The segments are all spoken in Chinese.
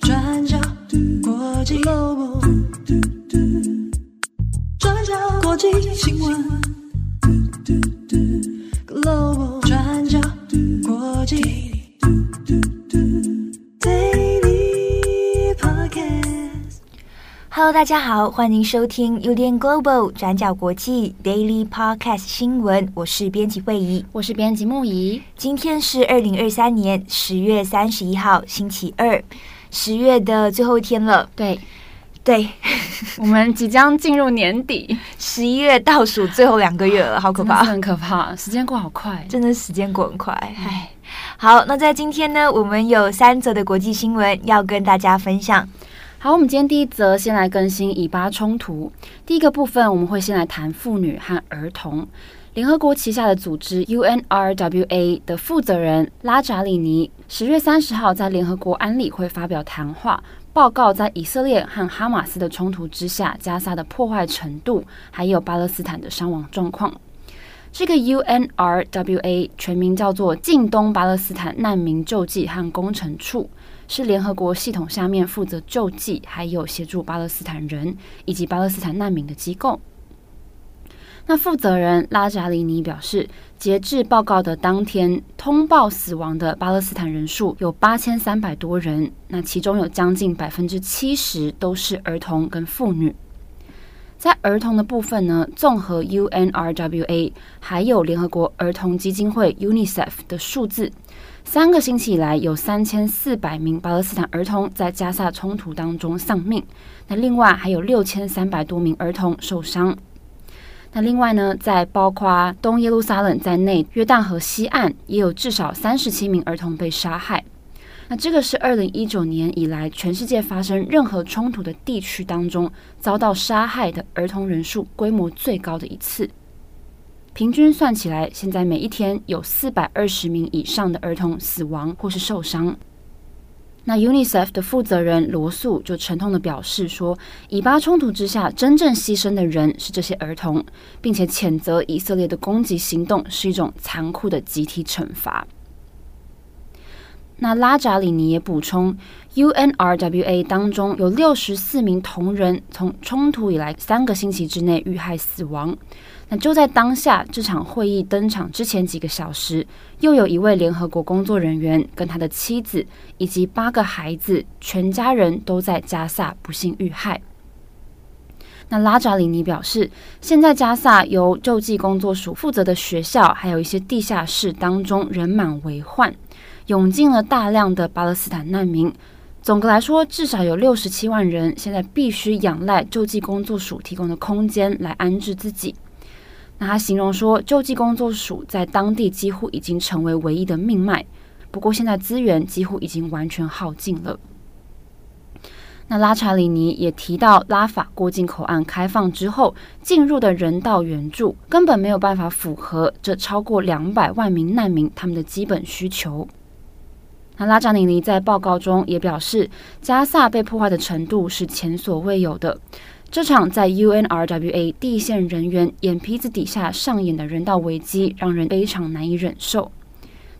转角国际 Global，转角国际新闻。Hello，大家好，欢迎收听 UDN Global 转角国际 Daily Podcast 新闻。我是编辑慧仪，我是编辑木仪。今天是二零二三年十月三十一号，星期二。十月的最后一天了，对，对，我们即将进入年底，十一月倒数最后两个月了，好可怕，很可怕，时间过好快，真的时间过很快，唉。好，那在今天呢，我们有三则的国际新闻要跟大家分享。好，我们今天第一则先来更新以巴冲突。第一个部分，我们会先来谈妇女和儿童。联合国旗下的组织 UNRWA 的负责人拉扎里尼十月三十号在联合国安理会发表谈话，报告在以色列和哈马斯的冲突之下，加沙的破坏程度，还有巴勒斯坦的伤亡状况。这个 UNRWA 全名叫做近东巴勒斯坦难民救济和工程处，是联合国系统下面负责救济还有协助巴勒斯坦人以及巴勒斯坦难民的机构。那负责人拉扎里尼表示，截至报告的当天，通报死亡的巴勒斯坦人数有八千三百多人，那其中有将近百分之七十都是儿童跟妇女。在儿童的部分呢，综合 UNRWA 还有联合国儿童基金会 UNICEF 的数字，三个星期以来有三千四百名巴勒斯坦儿童在加萨冲突当中丧命，那另外还有六千三百多名儿童受伤。那另外呢，在包括东耶路撒冷在内，约旦河西岸也有至少三十七名儿童被杀害。那这个是二零一九年以来全世界发生任何冲突的地区当中遭到杀害的儿童人数规模最高的一次。平均算起来，现在每一天有四百二十名以上的儿童死亡或是受伤。那 UNICEF 的负责人罗素就沉痛地表示说，以巴冲突之下，真正牺牲的人是这些儿童，并且谴责以色列的攻击行动是一种残酷的集体惩罚。那拉扎里尼也补充，UNRWA 当中有六十四名同仁从冲突以来三个星期之内遇害死亡。那就在当下这场会议登场之前几个小时，又有一位联合国工作人员跟他的妻子以及八个孩子，全家人都在加萨不幸遇害。那拉扎里尼表示，现在加萨由救济工作署负责的学校，还有一些地下室当中人满为患。涌进了大量的巴勒斯坦难民。总的来说，至少有六十七万人现在必须仰赖救济工作署提供的空间来安置自己。那他形容说，救济工作署在当地几乎已经成为唯一的命脉。不过，现在资源几乎已经完全耗尽了。那拉查里尼也提到，拉法过境口岸开放之后，进入的人道援助根本没有办法符合这超过两百万名难民他们的基本需求。那拉扎里尼在报告中也表示，加萨被破坏的程度是前所未有的。这场在 UNRWA 地线人员眼皮子底下上演的人道危机，让人非常难以忍受。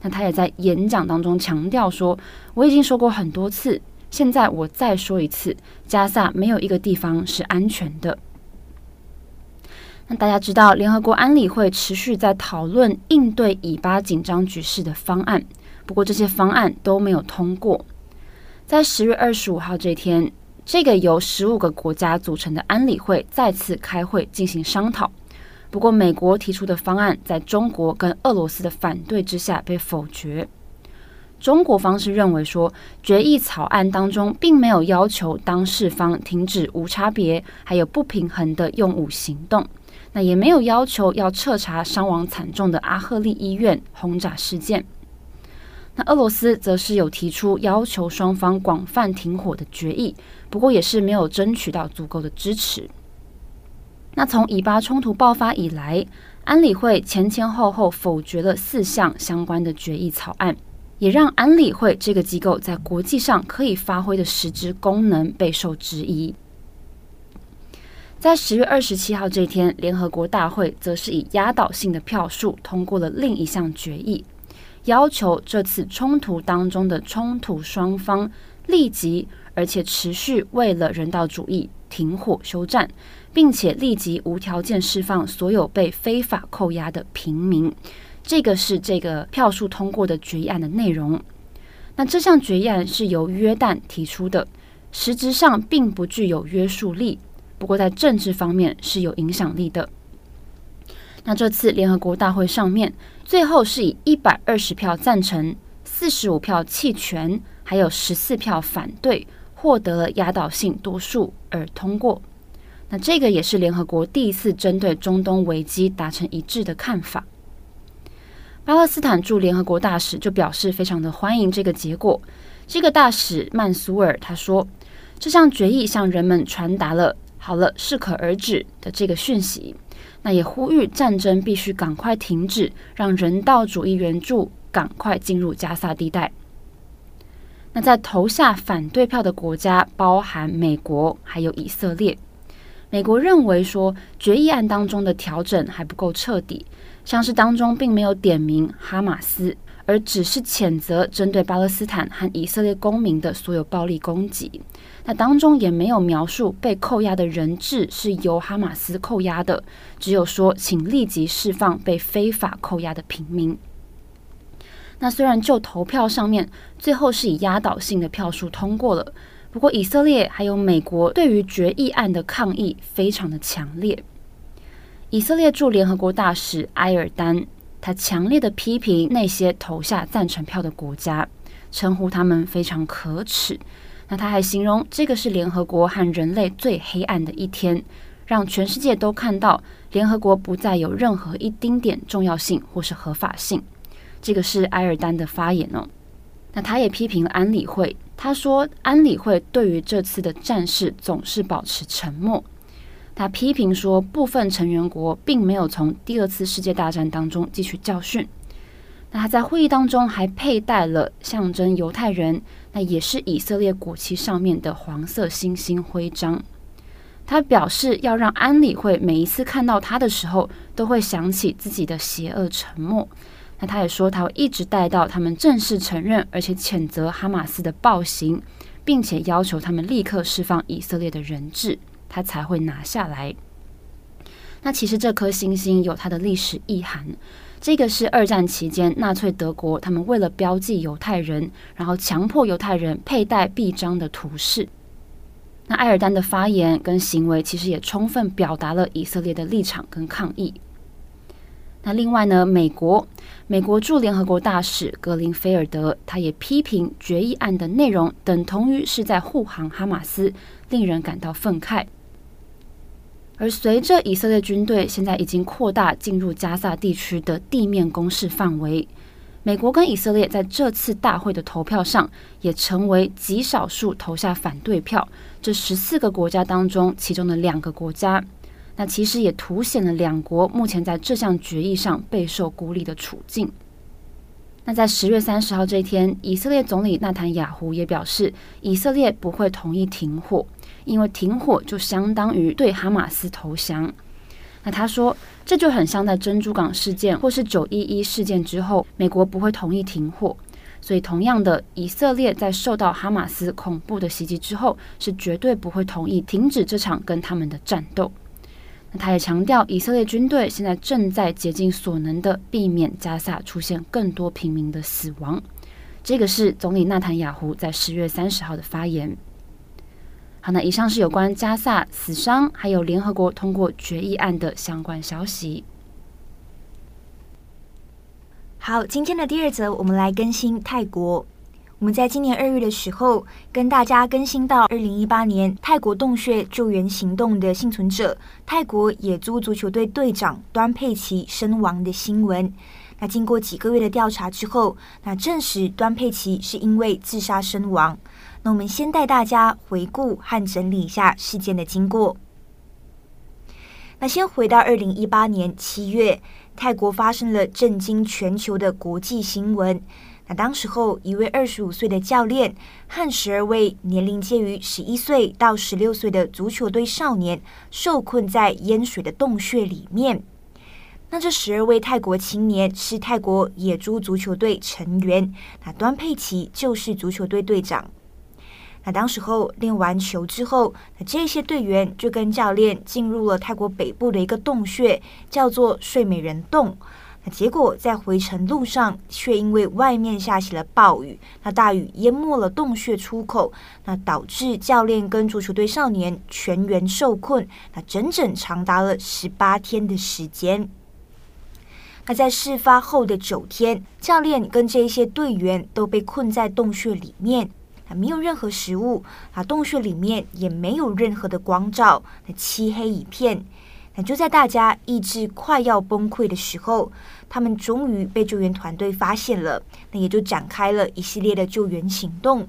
那他也在演讲当中强调说：“我已经说过很多次，现在我再说一次，加萨没有一个地方是安全的。”那大家知道，联合国安理会持续在讨论应对以巴紧张局势的方案。不过这些方案都没有通过。在十月二十五号这天，这个由十五个国家组成的安理会再次开会进行商讨。不过，美国提出的方案在中国跟俄罗斯的反对之下被否决。中国方是认为说，决议草案当中并没有要求当事方停止无差别还有不平衡的用武行动，那也没有要求要彻查伤亡惨重的阿赫利医院轰炸事件。那俄罗斯则是有提出要求双方广泛停火的决议，不过也是没有争取到足够的支持。那从以巴冲突爆发以来，安理会前前后后否决了四项相关的决议草案，也让安理会这个机构在国际上可以发挥的实质功能备受质疑。在十月二十七号这天，联合国大会则是以压倒性的票数通过了另一项决议。要求这次冲突当中的冲突双方立即而且持续为了人道主义停火休战，并且立即无条件释放所有被非法扣押的平民。这个是这个票数通过的决议案的内容。那这项决议案是由约旦提出的，实质上并不具有约束力，不过在政治方面是有影响力的。那这次联合国大会上面，最后是以一百二十票赞成、四十五票弃权，还有十四票反对，获得了压倒性多数而通过。那这个也是联合国第一次针对中东危机达成一致的看法。巴勒斯坦驻联合国大使就表示非常的欢迎这个结果。这个大使曼苏尔他说，这项决议向人们传达了“好了，适可而止”的这个讯息。那也呼吁战争必须赶快停止，让人道主义援助赶快进入加萨地带。那在投下反对票的国家包含美国还有以色列。美国认为说，决议案当中的调整还不够彻底。像是当中并没有点名哈马斯，而只是谴责针对巴勒斯坦和以色列公民的所有暴力攻击。那当中也没有描述被扣押的人质是由哈马斯扣押的，只有说请立即释放被非法扣押的平民。那虽然就投票上面最后是以压倒性的票数通过了，不过以色列还有美国对于决议案的抗议非常的强烈。以色列驻联合国大使埃尔丹，他强烈的批评那些投下赞成票的国家，称呼他们非常可耻。那他还形容这个是联合国和人类最黑暗的一天，让全世界都看到联合国不再有任何一丁点重要性或是合法性。这个是埃尔丹的发言哦。那他也批评了安理会，他说安理会对于这次的战事总是保持沉默。他批评说，部分成员国并没有从第二次世界大战当中汲取教训。那他在会议当中还佩戴了象征犹太人，那也是以色列国旗上面的黄色星星徽章。他表示要让安理会每一次看到他的时候，都会想起自己的邪恶沉默。那他也说，他会一直带到他们正式承认而且谴责哈马斯的暴行，并且要求他们立刻释放以色列的人质。他才会拿下来。那其实这颗星星有它的历史意涵。这个是二战期间纳粹德国他们为了标记犹太人，然后强迫犹太人佩戴臂章的图示。那埃尔丹的发言跟行为其实也充分表达了以色列的立场跟抗议。那另外呢，美国美国驻联合国大使格林菲尔德他也批评决议案的内容等同于是在护航哈马斯，令人感到愤慨。而随着以色列军队现在已经扩大进入加萨地区的地面攻势范围，美国跟以色列在这次大会的投票上也成为极少数投下反对票。这十四个国家当中，其中的两个国家，那其实也凸显了两国目前在这项决议上备受孤立的处境。那在十月三十号这一天，以色列总理纳坦雅胡也表示，以色列不会同意停火。因为停火就相当于对哈马斯投降，那他说这就很像在珍珠港事件或是九一一事件之后，美国不会同意停火，所以同样的，以色列在受到哈马斯恐怖的袭击之后，是绝对不会同意停止这场跟他们的战斗。那他也强调，以色列军队现在正在竭尽所能的避免加萨出现更多平民的死亡。这个是总理纳坦雅胡在十月三十号的发言。好，那以上是有关加萨死伤，还有联合国通过决议案的相关消息。好，今天的第二则，我们来更新泰国。我们在今年二月的时候，跟大家更新到二零一八年泰国洞穴救援行动的幸存者，泰国野猪足球队队长端佩奇身亡的新闻。那经过几个月的调查之后，那证实端佩奇是因为自杀身亡。那我们先带大家回顾和整理一下事件的经过。那先回到二零一八年七月，泰国发生了震惊全球的国际新闻。那当时候，一位二十五岁的教练和十二位年龄介于十一岁到十六岁的足球队少年受困在淹水的洞穴里面。那这十二位泰国青年是泰国野猪足球队成员，那端佩奇就是足球队队长。那当时候练完球之后，那这些队员就跟教练进入了泰国北部的一个洞穴，叫做睡美人洞。那结果在回程路上，却因为外面下起了暴雨，那大雨淹没了洞穴出口，那导致教练跟足球队少年全员受困，那整整长达了十八天的时间。那在事发后的九天，教练跟这些队员都被困在洞穴里面，啊，没有任何食物，啊，洞穴里面也没有任何的光照，那漆黑一片。就在大家意志快要崩溃的时候，他们终于被救援团队发现了，那也就展开了一系列的救援行动。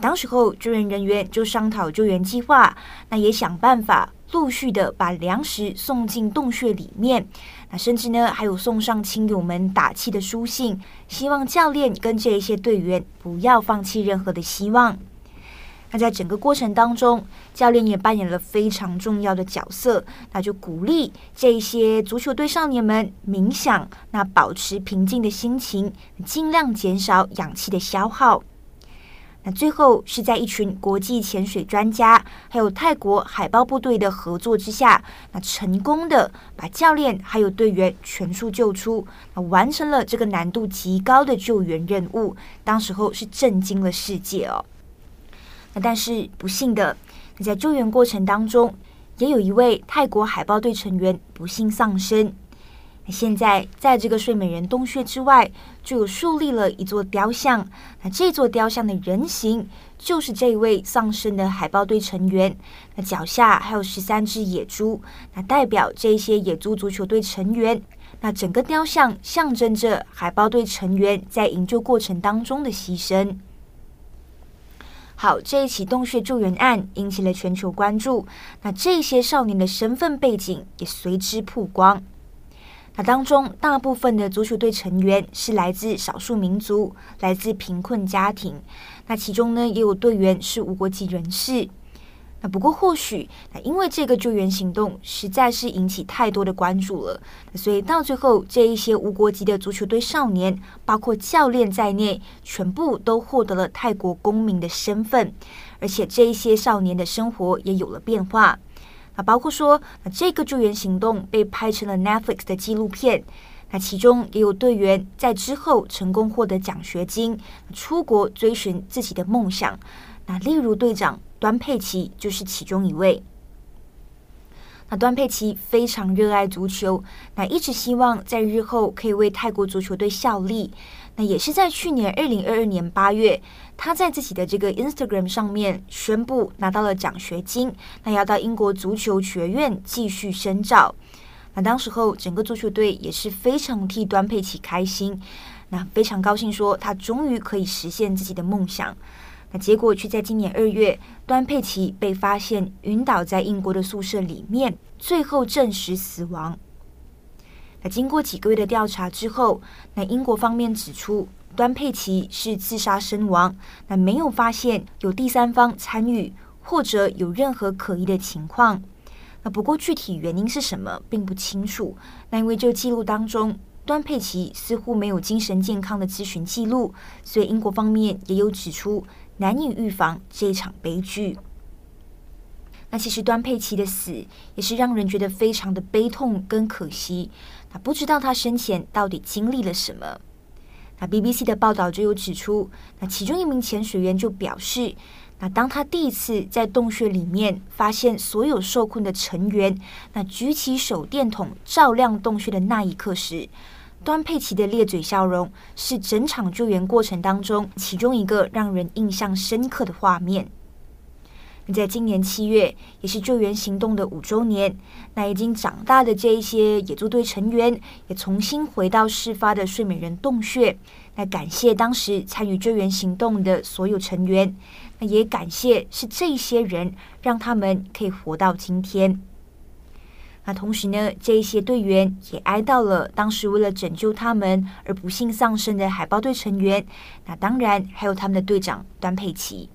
当时候，救援人员就商讨救援计划，那也想办法。陆续的把粮食送进洞穴里面，那甚至呢还有送上亲友们打气的书信，希望教练跟这一些队员不要放弃任何的希望。那在整个过程当中，教练也扮演了非常重要的角色，那就鼓励这些足球队少年们冥想，那保持平静的心情，尽量减少氧气的消耗。那最后是在一群国际潜水专家，还有泰国海豹部队的合作之下，那成功的把教练还有队员全数救出，那完成了这个难度极高的救援任务。当时候是震惊了世界哦。那但是不幸的，在救援过程当中，也有一位泰国海豹队成员不幸丧生。那现在，在这个睡美人洞穴之外，就有树立了一座雕像。那这座雕像的人形，就是这位丧生的海豹队成员。那脚下还有十三只野猪，那代表这些野猪足球队成员。那整个雕像象征着海豹队成员在营救过程当中的牺牲。好，这一起洞穴救援案引起了全球关注。那这些少年的身份背景也随之曝光。那当中大部分的足球队成员是来自少数民族，来自贫困家庭。那其中呢，也有队员是无国籍人士。那不过或许，那因为这个救援行动实在是引起太多的关注了，所以到最后这一些无国籍的足球队少年，包括教练在内，全部都获得了泰国公民的身份，而且这一些少年的生活也有了变化。那包括说，那这个救援行动被拍成了 Netflix 的纪录片。那其中也有队员在之后成功获得奖学金，出国追寻自己的梦想。那例如队长端佩奇就是其中一位。那端佩奇非常热爱足球，那一直希望在日后可以为泰国足球队效力。那也是在去年二零二二年八月，他在自己的这个 Instagram 上面宣布拿到了奖学金，那要到英国足球学院继续深造。那当时候整个足球队也是非常替端佩奇开心，那非常高兴说他终于可以实现自己的梦想。那结果却在今年二月，端佩奇被发现晕倒在英国的宿舍里面，最后证实死亡。那经过几个月的调查之后，那英国方面指出，端佩奇是自杀身亡，那没有发现有第三方参与或者有任何可疑的情况。那不过具体原因是什么并不清楚。那因为这记录当中，端佩奇似乎没有精神健康的咨询记录，所以英国方面也有指出难以预防这一场悲剧。那其实端佩奇的死也是让人觉得非常的悲痛跟可惜。那不知道他生前到底经历了什么？那 BBC 的报道就有指出，那其中一名潜水员就表示，那当他第一次在洞穴里面发现所有受困的成员，那举起手电筒照亮洞穴的那一刻时，端佩奇的咧嘴笑容是整场救援过程当中其中一个让人印象深刻的画面。在今年七月，也是救援行动的五周年。那已经长大的这一些野猪队成员，也重新回到事发的睡美人洞穴。那感谢当时参与救援行动的所有成员，那也感谢是这些人让他们可以活到今天。那同时呢，这一些队员也哀悼了当时为了拯救他们而不幸丧生的海豹队成员。那当然还有他们的队长端佩奇。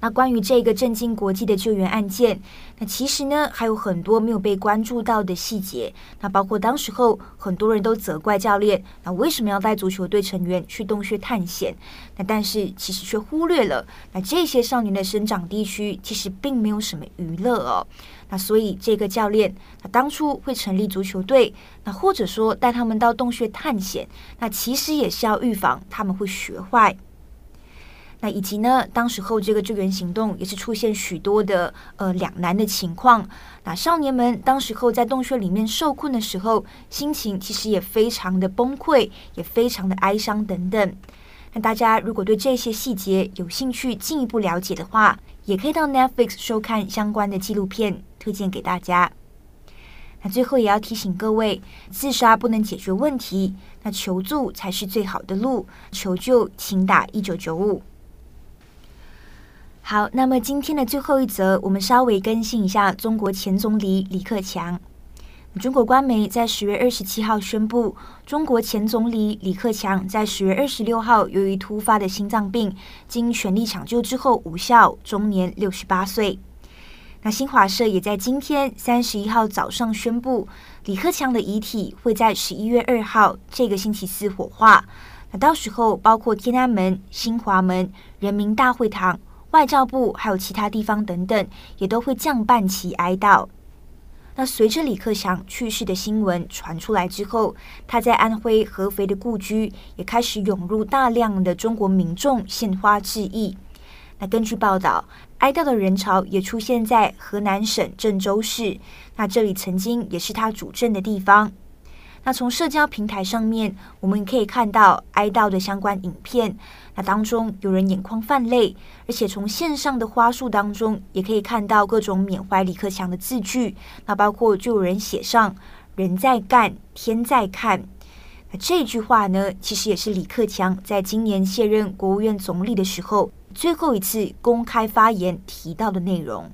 那关于这个震惊国际的救援案件，那其实呢还有很多没有被关注到的细节。那包括当时候很多人都责怪教练，那为什么要带足球队成员去洞穴探险？那但是其实却忽略了，那这些少年的生长地区其实并没有什么娱乐哦。所以这个教练，他当初会成立足球队，那或者说带他们到洞穴探险，那其实也是要预防他们会学坏。那以及呢，当时候这个救援行动也是出现许多的呃两难的情况。那少年们当时候在洞穴里面受困的时候，心情其实也非常的崩溃，也非常的哀伤等等。那大家如果对这些细节有兴趣进一步了解的话，也可以到 Netflix 收看相关的纪录片，推荐给大家。那最后也要提醒各位，自杀不能解决问题，那求助才是最好的路。求救请打一九九五。好，那么今天的最后一则，我们稍微更新一下中国前总理李克强。中国官媒在十月二十七号宣布，中国前总理李克强在十月二十六号由于突发的心脏病，经全力抢救之后无效，终年六十八岁。那新华社也在今天三十一号早上宣布，李克强的遗体会在十一月二号这个星期四火化。那到时候，包括天安门、新华门、人民大会堂。外交部还有其他地方等等，也都会降半旗哀悼。那随着李克强去世的新闻传出来之后，他在安徽合肥的故居也开始涌入大量的中国民众献花致意。那根据报道，哀悼的人潮也出现在河南省郑州市，那这里曾经也是他主政的地方。那从社交平台上面，我们可以看到哀悼的相关影片。那当中有人眼眶泛泪，而且从线上的花束当中也可以看到各种缅怀李克强的字句。那包括就有人写上“人在干，天在看”。那这句话呢，其实也是李克强在今年卸任国务院总理的时候最后一次公开发言提到的内容。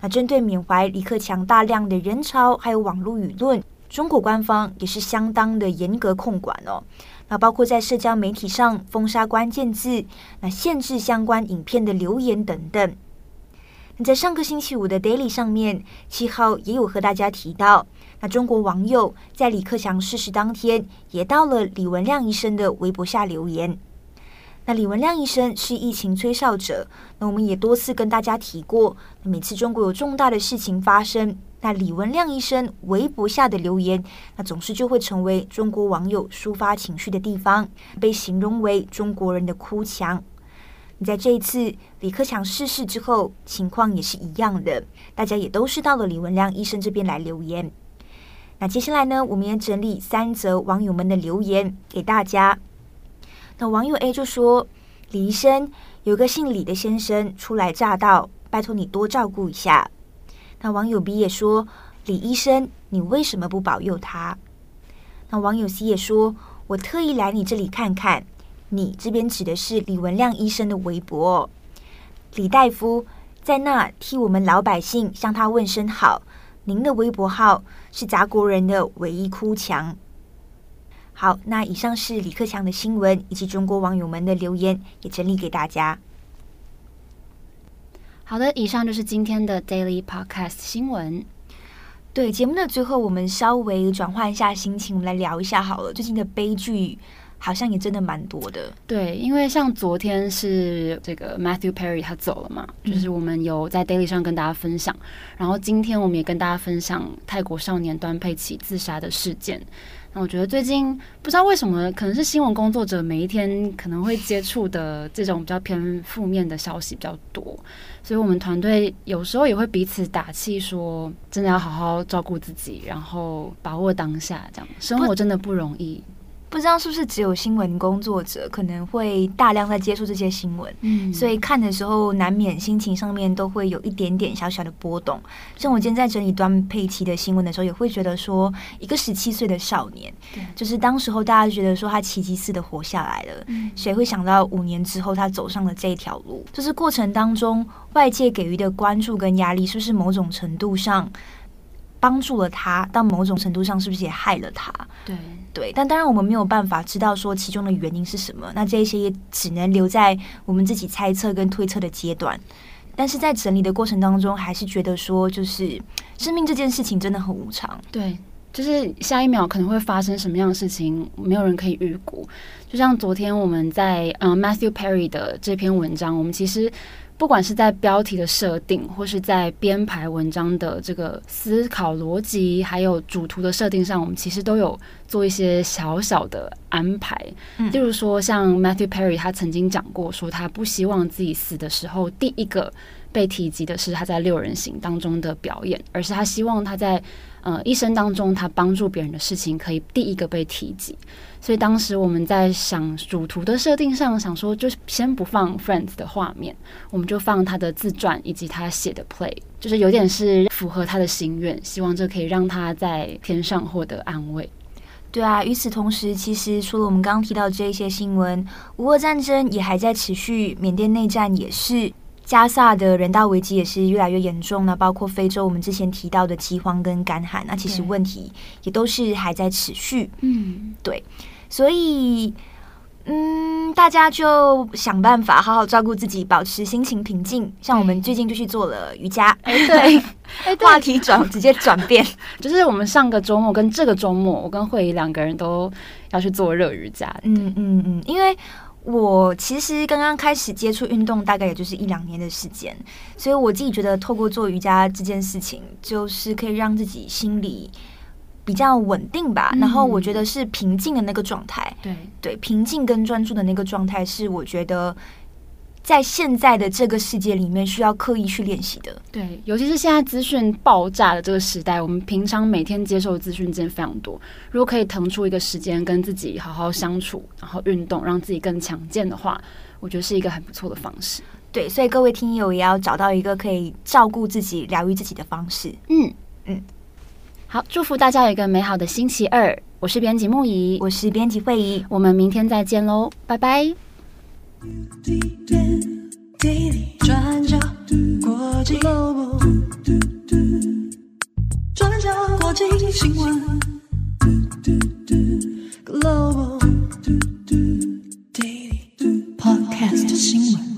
那针对缅怀李克强大量的人潮还有网络舆论。中国官方也是相当的严格控管哦，那包括在社交媒体上封杀关键字，那限制相关影片的留言等等。那在上个星期五的 Daily 上面，七号也有和大家提到，那中国网友在李克强逝世当天也到了李文亮医生的微博下留言。那李文亮医生是疫情吹哨者，那我们也多次跟大家提过，每次中国有重大的事情发生。那李文亮医生微博下的留言，那总是就会成为中国网友抒发情绪的地方，被形容为中国人的哭墙。你在这一次李克强逝世之后，情况也是一样的，大家也都是到了李文亮医生这边来留言。那接下来呢，我们也整理三则网友们的留言给大家。那网友 A 就说：“李医生，有个姓李的先生初来乍到，拜托你多照顾一下。”那网友 B 也说：“李医生，你为什么不保佑他？”那网友 C 也说：“我特意来你这里看看。”你这边指的是李文亮医生的微博。李大夫在那替我们老百姓向他问声好。您的微博号是杂国人的唯一哭墙。好，那以上是李克强的新闻以及中国网友们的留言，也整理给大家。好的，以上就是今天的 Daily Podcast 新闻。对，节目的最后，我们稍微转换一下心情，我们来聊一下好了。最近的悲剧好像也真的蛮多的。对，因为像昨天是这个 Matthew Perry 他走了嘛，就是我们有在 Daily 上跟大家分享，然后今天我们也跟大家分享泰国少年端佩奇自杀的事件。那我觉得最近不知道为什么，可能是新闻工作者每一天可能会接触的这种比较偏负面的消息比较多，所以我们团队有时候也会彼此打气，说真的要好好照顾自己，然后把握当下，这样生活真的不容易。不知道是不是只有新闻工作者可能会大量在接触这些新闻，嗯，所以看的时候难免心情上面都会有一点点小小的波动。像我今天在整理端佩奇的新闻的时候，也会觉得说，一个十七岁的少年，对，就是当时候大家觉得说他奇迹似的活下来了，嗯，谁会想到五年之后他走上了这一条路？就是过程当中外界给予的关注跟压力，是不是某种程度上帮助了他？到某种程度上，是不是也害了他？对。对，但当然我们没有办法知道说其中的原因是什么，那这一些也只能留在我们自己猜测跟推测的阶段。但是在整理的过程当中，还是觉得说，就是生命这件事情真的很无常。对。就是下一秒可能会发生什么样的事情，没有人可以预估。就像昨天我们在嗯 Matthew Perry 的这篇文章，我们其实不管是在标题的设定，或是在编排文章的这个思考逻辑，还有主图的设定上，我们其实都有做一些小小的安排。嗯，例如说像 Matthew Perry 他曾经讲过，说他不希望自己死的时候，第一个被提及的是他在六人行当中的表演，而是他希望他在。呃，一生当中他帮助别人的事情可以第一个被提及，所以当时我们在想主图的设定上，想说就先不放 Friends 的画面，我们就放他的自传以及他写的 play，就是有点是符合他的心愿，希望这可以让他在天上获得安慰。对啊，与此同时，其实除了我们刚刚提到这一些新闻，乌俄战争也还在持续，缅甸内战也是。加萨的人道危机也是越来越严重了，包括非洲我们之前提到的饥荒跟干旱，那其实问题也都是还在持续。嗯，对，所以嗯，大家就想办法好好照顾自己，保持心情平静。像我们最近就去做了瑜伽，哎，对，哎，话题转直接转变，就是我们上个周末跟这个周末，我跟慧仪两个人都要去做热瑜伽。嗯嗯嗯，因为。我其实刚刚开始接触运动，大概也就是一两年的时间，所以我自己觉得，透过做瑜伽这件事情，就是可以让自己心里比较稳定吧。嗯、然后我觉得是平静的那个状态，对对，平静跟专注的那个状态，是我觉得。在现在的这个世界里面，需要刻意去练习的。对，尤其是现在资讯爆炸的这个时代，我们平常每天接受的资讯真的非常多。如果可以腾出一个时间跟自己好好相处，然后运动，让自己更强健的话，我觉得是一个很不错的方式。对，所以各位听友也要找到一个可以照顾自己、疗愈自己的方式。嗯嗯，好，祝福大家有一个美好的星期二。我是编辑木仪，我是编辑慧仪，我们明天再见喽，拜拜。转角 g l o 转角新闻 Global Daily Podcast 新闻。